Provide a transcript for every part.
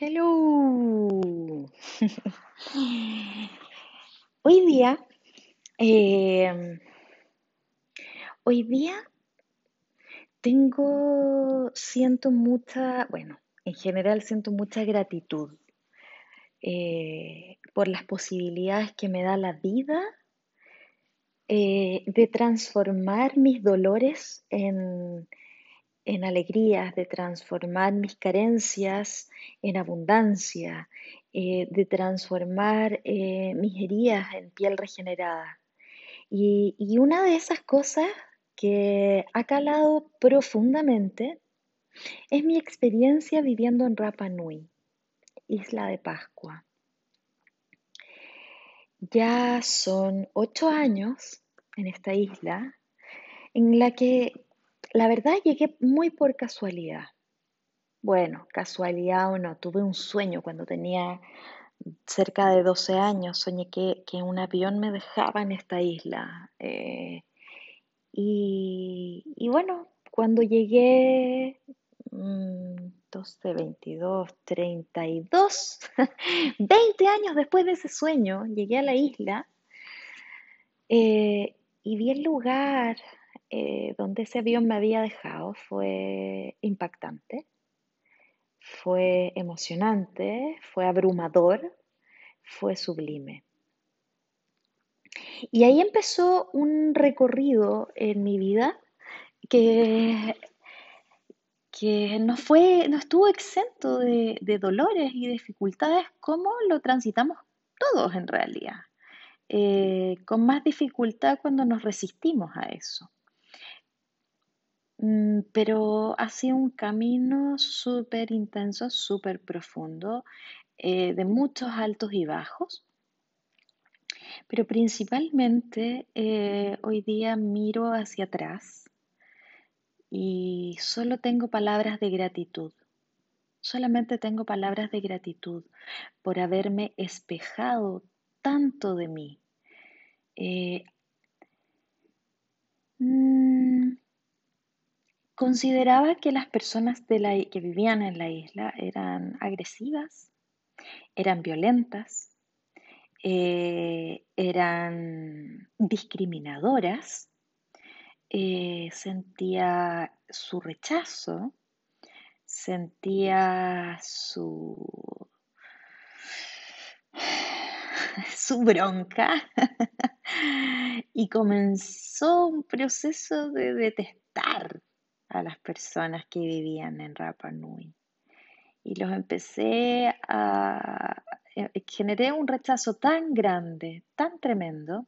Hello. Hoy día, em, hoy día tengo, siento mucha, bueno, en general siento mucha gratitud eh, por las posibilidades que me da la vida eh, de transformar mis dolores en, en alegrías, de transformar mis carencias en abundancia, eh, de transformar eh, mis heridas en piel regenerada. Y, y, una de esas cosas que ha calado profundamente es mi experiencia viviendo en Rapa Nui, isla de Pascua. Ya son ocho años en esta isla en la que la verdad llegué muy por casualidad. Bueno, casualidad o no, tuve un sueño cuando tenía cerca de 12 años, soñé que, un avión me dejaba en esta isla. Eh, y, bueno, cuando llegué, 12, 22, 32, 20 años después de ese sueño, llegué a la isla eh, y vi el lugar, eh, donde ese avión me había dejado fue impactante, fue emocionante, fue abrumador, fue sublime. Y ahí empezó un recorrido en mi vida que, que no, fue, no estuvo exento de, dolores y dificultades como lo transitamos todos en realidad, eh, con más dificultad cuando nos resistimos a eso. Mm, pero ha sido un camino súper intenso, súper profundo, eh, de muchos altos y bajos. Pero principalmente eh, hoy día miro hacia atrás y solo tengo palabras de gratitud. Solamente tengo palabras de gratitud por haberme espejado tanto de mí. Eh, mm, Consideraba que las personas que vivían en la isla eran agresivas, eran violentas, eh, eran discriminadoras, eh, sentía su rechazo, sentía su, su bronca y comenzó un proceso de detestar a las personas que vivían en Rapa Nui. Y los empecé a... Eh, generé un rechazo tan grande, tan tremendo,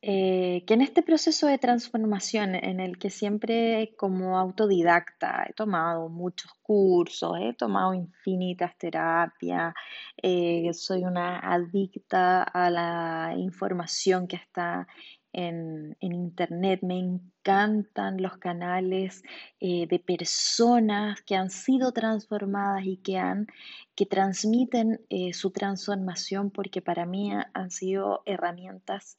eh, que en este proceso de transformación en el que siempre como autodidacta he tomado muchos cursos, he tomado infinitas terapias, eh, soy una adicta a la información que está en, internet, me encantan los canales eh, de personas que han sido transformadas y que, han, que transmiten eh, su transformación porque para mí han sido herramientas,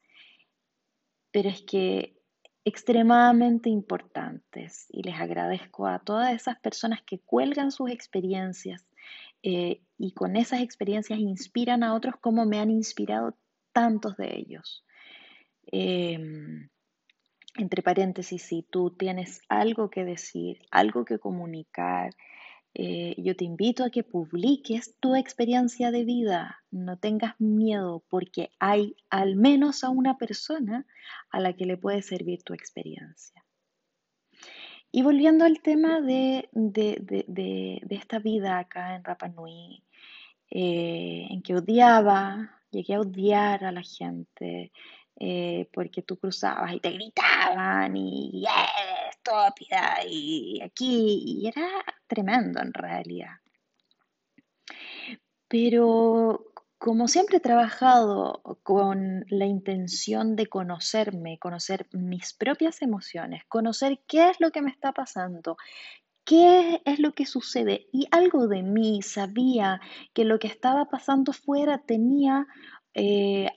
pero es que extremadamente importantes y les agradezco a todas esas personas que cuelgan sus experiencias eh, y con esas experiencias inspiran a otros como me han inspirado tantos de ellos. Em, entre paréntesis, si tú tienes algo que decir, algo que comunicar, eh, yo te invito a que publiques tu experiencia de vida. No tengas miedo porque hay al menos a una persona a la que le puede servir tu experiencia. Y volviendo al tema de, esta vida acá en Rapa Nui, eh, en que odiaba, llegué a odiar a la gente, eh, porque tú cruzabas y te gritaban y yeah, estúpida y aquí, y era tremendo en realidad. Pero como siempre he trabajado con la intención de conocerme, conocer mis propias emociones, conocer qué es lo que me está pasando, qué es lo que sucede, y algo de mí sabía que lo que estaba pasando fuera tenía eh,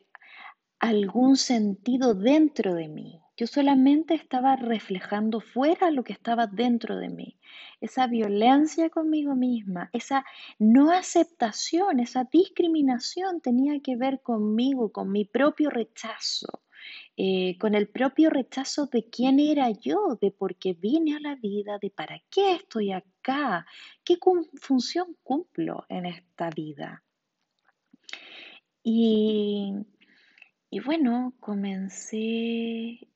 algún sentido dentro de mí. Yo solamente estaba reflejando fuera lo que estaba dentro de mí. Esa violencia conmigo misma, esa no aceptación, esa discriminación tenía que ver conmigo, con mi propio rechazo, eh, con el propio rechazo de quién era yo, de por qué vine a la vida, de para qué estoy acá, qué función cumplo en esta vida. Y, y bueno, comencé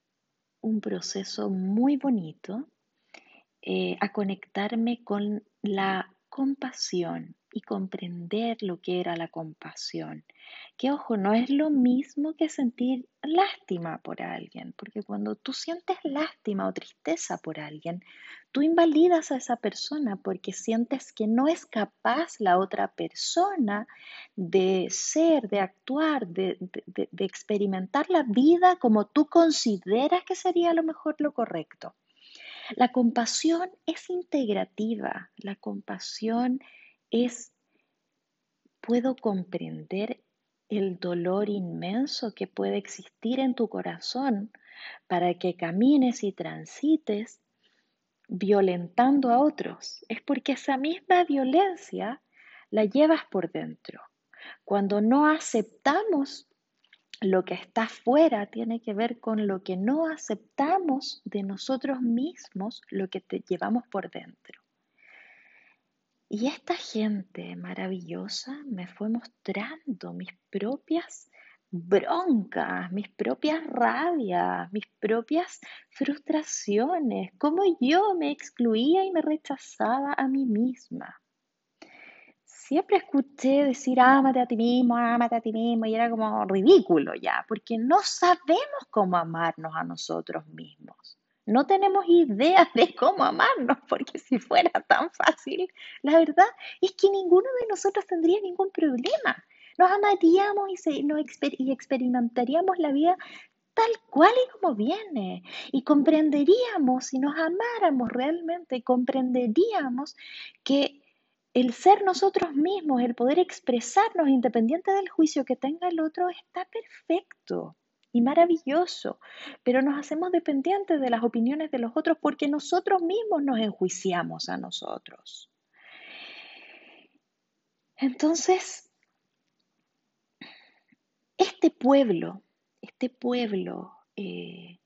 un proceso muy bonito eh, a conectarme con la compasión y comprender lo que era la compasión. Que ojo, no es lo mismo que sentir lástima por alguien, porque cuando tú sientes lástima o tristeza por alguien, tú invalidas a esa persona porque sientes que no es capaz la otra persona de ser, de actuar, de, de experimentar la vida como tú consideras que sería a lo mejor lo correcto. La compasión es integrativa, la compasión es, puedo comprender el dolor inmenso que puede existir en tu corazón para que camines y transites violentando a otros. Es porque esa misma violencia la llevas por dentro. Cuando no aceptamos lo que está fuera tiene que ver con lo que no aceptamos de nosotros mismos, lo que te llevamos por dentro. Y esta gente maravillosa me fue mostrando mis propias broncas, mis propias rabias, mis propias frustraciones, cómo yo me excluía y me rechazaba a mí misma siempre escuché decir ámate a ti mismo, ámate a ti mismo, y era como ridículo ya, porque no sabemos cómo amarnos a nosotros mismos. No tenemos idea de cómo amarnos, porque si fuera tan fácil, la verdad es que ninguno de nosotros tendría ningún problema. Nos amaríamos y, y experimentaríamos la vida tal cual y como viene. Y comprenderíamos, si nos amáramos realmente, comprenderíamos que el ser nosotros mismos, el poder expresarnos independiente del juicio que tenga el otro, está perfecto y maravilloso, pero nos hacemos dependientes de las opiniones de los otros porque nosotros mismos nos enjuiciamos a nosotros. Entonces, este pueblo, este pueblo eh,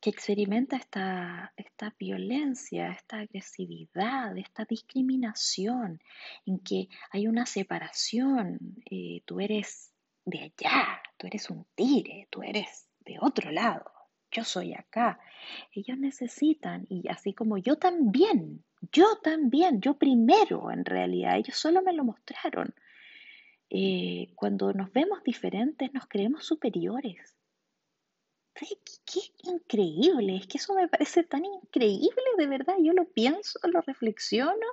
que experimenta esta, esta violencia, esta agresividad, esta discriminación, en que hay una separación, eh, tú eres de allá, tú eres un tire, tú eres de otro lado, yo soy acá. Ellos necesitan, y así como yo también, yo también, yo primero en realidad, ellos solo me lo mostraron. Eh, cuando nos vemos diferentes, nos creemos superiores qué, increíble, es que eso me parece tan increíble, de verdad, yo lo pienso, lo reflexiono,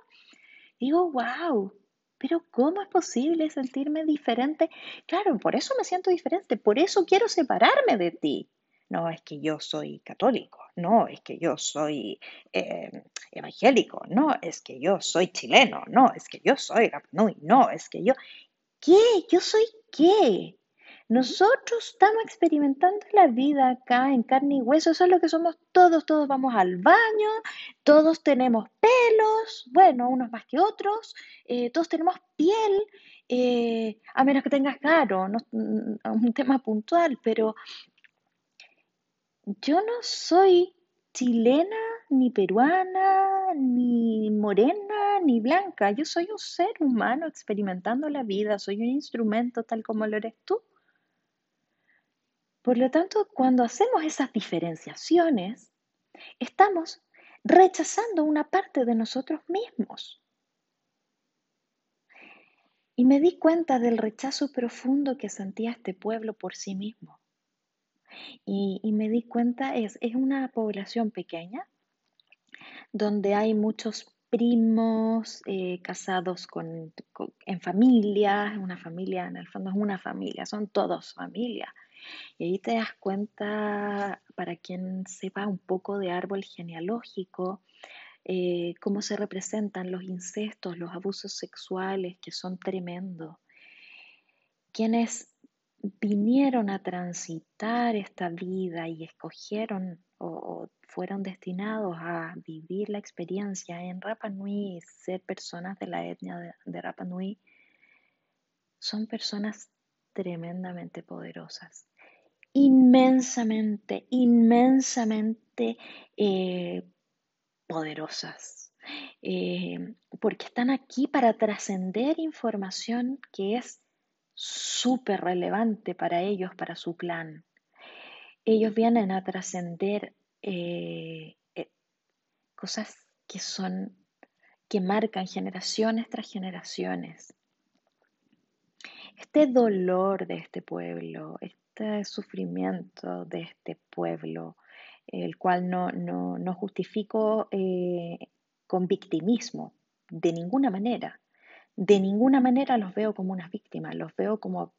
digo, wow, pero ¿cómo es posible sentirme diferente? Claro, por eso me siento diferente, por eso quiero separarme de ti. No es que yo soy católico, no es que yo soy eh, evangélico, no es que yo soy chileno, no es que yo soy no es que yo... ¿Qué? ¿Yo soy qué? Nosotros estamos experimentando la vida acá en carne y hueso, eso es lo que somos todos, todos vamos al baño, todos tenemos pelos, bueno, unos más que otros, eh, todos tenemos piel, eh, a menos que tengas caro, no, mm, un tema puntual, pero yo no soy chilena, ni peruana, ni morena, ni blanca, yo soy un ser humano experimentando la vida, soy un instrumento tal como lo eres tú. Por lo tanto, cuando hacemos esas diferenciaciones, estamos rechazando una parte de nosotros mismos. Y me di cuenta del rechazo profundo que sentía este pueblo por sí mismo. Y, me di cuenta, es, es una población pequeña, donde hay muchos primos eh, casados con, en familia, una familia, en el fondo es una familia, son todos familia. Y ahí te das cuenta, para quien sepa un poco de árbol genealógico, eh, cómo se representan los incestos, los abusos sexuales, que son tremendos. Quienes vinieron a transitar esta vida y escogieron o, fueron destinados a vivir la experiencia en Rapa Nui, ser personas de la etnia de, de Rapa Nui, son personas tremendamente poderosas, inmensamente, inmensamente eh, poderosas, eh, porque están aquí para trascender información que es súper relevante para ellos, para su clan. Ellos vienen a trascender eh, cosas que son, que marcan generaciones tras generaciones. Este dolor de este pueblo, este sufrimiento de este pueblo, el cual no, no, justifico eh, con victimismo, de ninguna manera de ninguna manera los veo como unas víctimas, los veo como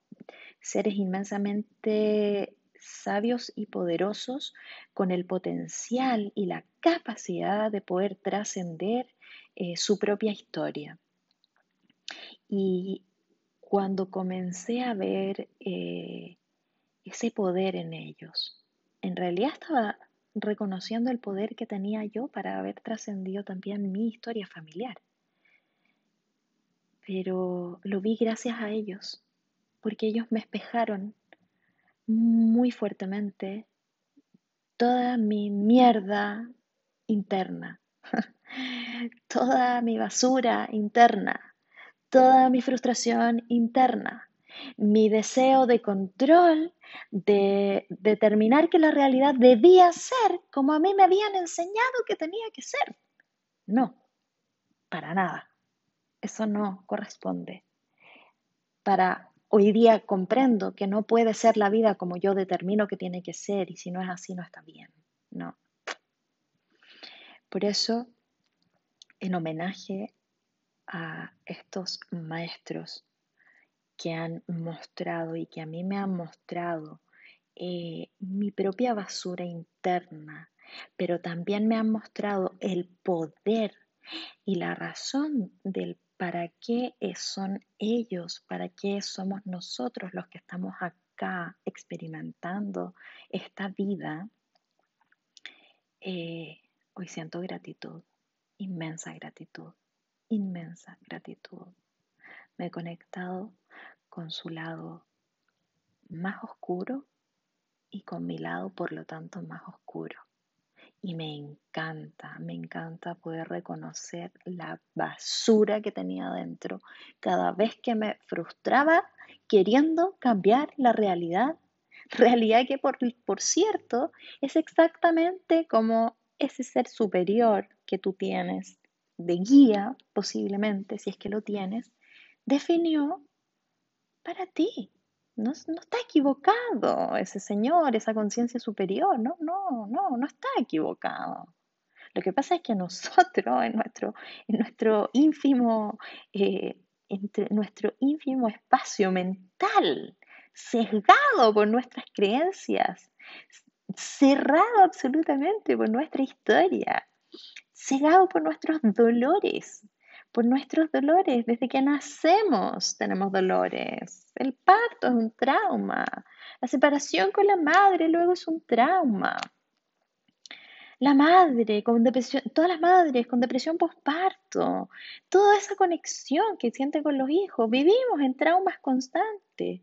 seres inmensamente sabios y poderosos con el potencial y la capacidad de poder trascender eh, su propia historia. Y cuando comencé a ver eh, ese poder en ellos, en realidad estaba reconociendo el poder que tenía yo para haber trascendido también mi historia familiar. Pero lo vi gracias a ellos, porque ellos me espejaron muy fuertemente toda mi mierda interna, toda mi basura interna, toda mi frustración interna, mi deseo de control, de determinar que la realidad debía ser como a mí me habían enseñado que tenía que ser. No, para nada. Eso no corresponde. Para hoy día comprendo que no puede ser la vida como yo determino que tiene que ser y si no es así no está bien. No. Por eso, en homenaje a estos maestros que han mostrado y que a mí me han mostrado eh, mi propia basura interna, pero también me han mostrado el poder y la razón del ¿Para qué son ellos? ¿Para qué somos nosotros los que estamos acá experimentando esta vida? Eh, hoy siento gratitud, inmensa gratitud, inmensa gratitud. Me he conectado con su lado más oscuro y con mi lado, por lo tanto, más oscuro. Y me encanta, me encanta poder reconocer la basura que tenía dentro cada vez que me frustraba queriendo cambiar la realidad. Realidad que, por, por cierto, es exactamente como ese ser superior que tú tienes, de guía posiblemente, si es que lo tienes, definió para ti no, está equivocado ese señor, esa conciencia superior, no, no, no, no está equivocado. Lo que pasa es que nosotros, en nuestro, en nuestro ínfimo, eh, entre nuestro ínfimo espacio mental, sesgado por nuestras creencias, cerrado absolutamente por nuestra historia, cegado por nuestros dolores, por nuestros dolores. Desde que nacemos tenemos dolores. El parto es un trauma. La separación con la madre luego es un trauma. La madre con depresión, todas las madres con depresión postparto, toda esa conexión que siente con los hijos, vivimos en traumas constantes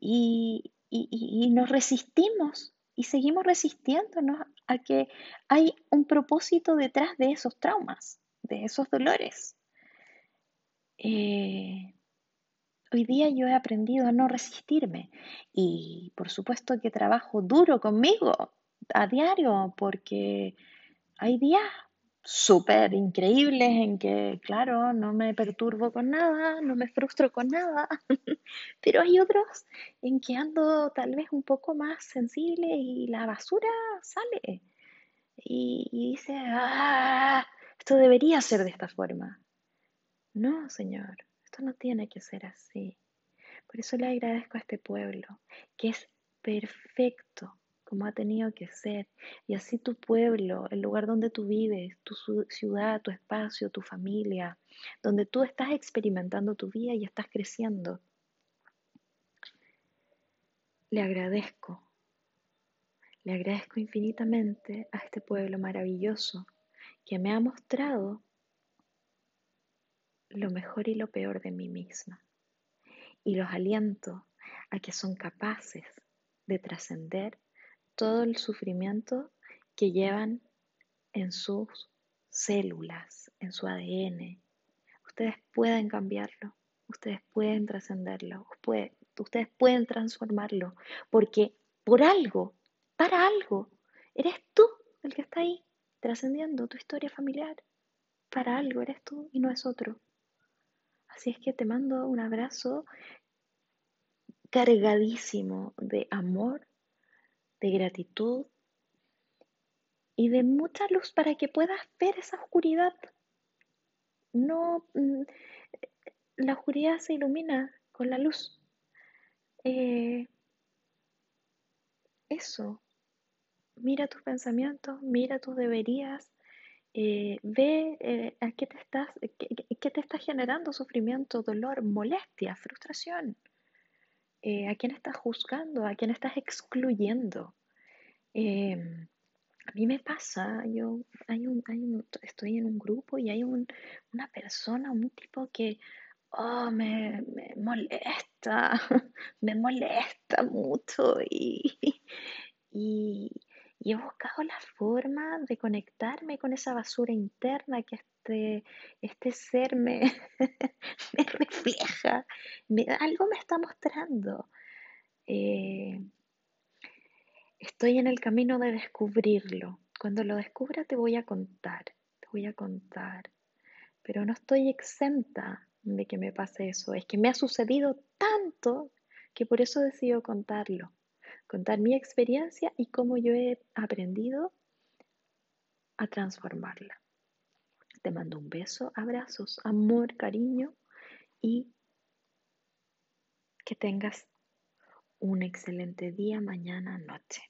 y, y nos resistimos y seguimos resistiéndonos a que hay un propósito detrás de esos traumas, de esos dolores. Eh, hoy día yo he aprendido a no resistirme y por supuesto que trabajo duro conmigo a diario porque hay días súper increíbles en que, claro, no me perturbo con nada, no me frustro con nada, pero hay otros en que ando tal vez un poco más sensible y la basura sale y, y dice, ah, esto debería ser de esta forma. No, Señor, esto no tiene que ser así. Por eso le agradezco a este pueblo, que es perfecto como ha tenido que ser. Y así tu pueblo, el lugar donde tú vives, tu ciudad, tu espacio, tu familia, donde tú estás experimentando tu vida y estás creciendo. le agradezco, le agradezco infinitamente a este pueblo maravilloso que me ha mostrado lo mejor y lo peor de mí misma. Y los aliento a que son capaces de trascender todo el sufrimiento que llevan en sus células, en su ADN. Ustedes pueden cambiarlo, ustedes pueden trascenderlo, ustedes pueden transformarlo, porque por algo, para algo, eres tú el que está ahí trascendiendo tu historia familiar. Para algo eres tú y no es otro. Así es que te mando un abrazo cargadísimo de amor, de gratitud y de mucha luz para que puedas ver esa oscuridad. No, mm, la oscuridad se ilumina con la luz. Eh, eso, mira tus pensamientos, mira tus deberías, eh, ve eh, a qué te, estás, qué, te está generando sufrimiento, dolor, molestia, frustración. Eh, a quién estás juzgando, a quién estás excluyendo. Em, a mí me pasa, yo hay un, estoy en un grupo y hay una persona, un tipo que oh, me, molesta, me molesta mucho y, y he buscado la forma de conectarme con esa basura interna que este, este ser me, me refleja, algo me está mostrando. Eh, estoy en el camino de descubrirlo. Cuando lo descubra te voy a contar, te voy a contar. Pero no estoy exenta de que me pase eso. Es que me ha sucedido tanto que por eso decido contarlo contar mi experiencia y cómo yo he aprendido a transformarla. Te mando un beso, abrazos, amor, cariño y que tengas un excelente día, mañana, noche.